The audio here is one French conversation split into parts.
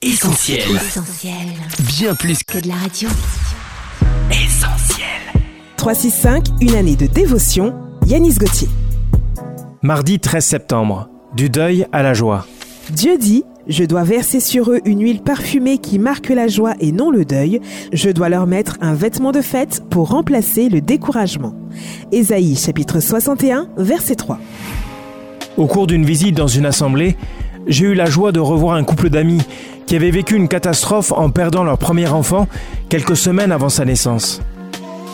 Essentiel. Essentiel. Bien plus Que de la radio. qu'essentiel. 365, une année de dévotion, Yanis Gauthier. Mardi 13 septembre. Du deuil à la joie. Dieu dit Je dois verser sur eux une huile parfumée qui marque la joie et non le deuil. Je dois leur mettre un vêtement de fête pour remplacer le découragement. Ésaïe chapitre 61, verset 3. Au cours d'une visite dans une assemblée, j'ai eu la joie de revoir un couple d'amis qui avaient vécu une catastrophe en perdant leur premier enfant quelques semaines avant sa naissance.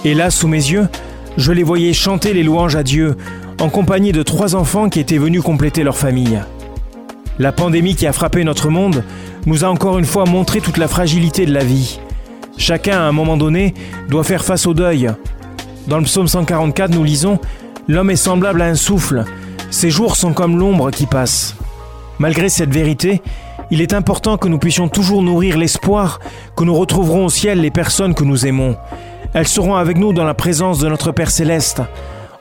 Et là, sous mes yeux, je les voyais chanter les louanges à Dieu en compagnie de trois enfants qui étaient venus compléter leur famille. La pandémie qui a frappé notre monde nous a encore une fois montré toute la fragilité de la vie. Chacun, à un moment donné, doit faire face au deuil. Dans le psaume 144, nous lisons L'homme est semblable à un souffle, ses jours sont comme l'ombre qui passe. Malgré cette vérité, il est important que nous puissions toujours nourrir l'espoir que nous retrouverons au ciel les personnes que nous aimons. Elles seront avec nous dans la présence de notre Père céleste,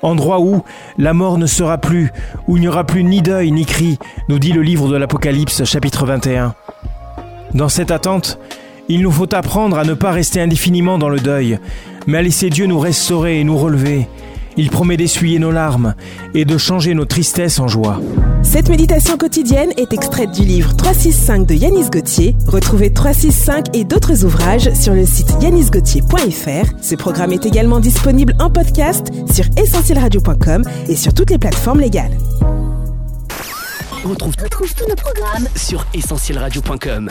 endroit où la mort ne sera plus, où il n'y aura plus ni deuil ni cri, nous dit le livre de l'Apocalypse chapitre 21. Dans cette attente, il nous faut apprendre à ne pas rester indéfiniment dans le deuil, mais à laisser Dieu nous restaurer et nous relever. Il promet d'essuyer nos larmes et de changer nos tristesses en joie. Cette méditation quotidienne est extraite du livre 365 de Yanis Gauthier. Retrouvez 365 et d'autres ouvrages sur le site yanisgauthier.fr. Ce programme est également disponible en podcast sur essentielradio.com et sur toutes les plateformes légales. On retrouve, tous nos programmes sur essentielradio.com.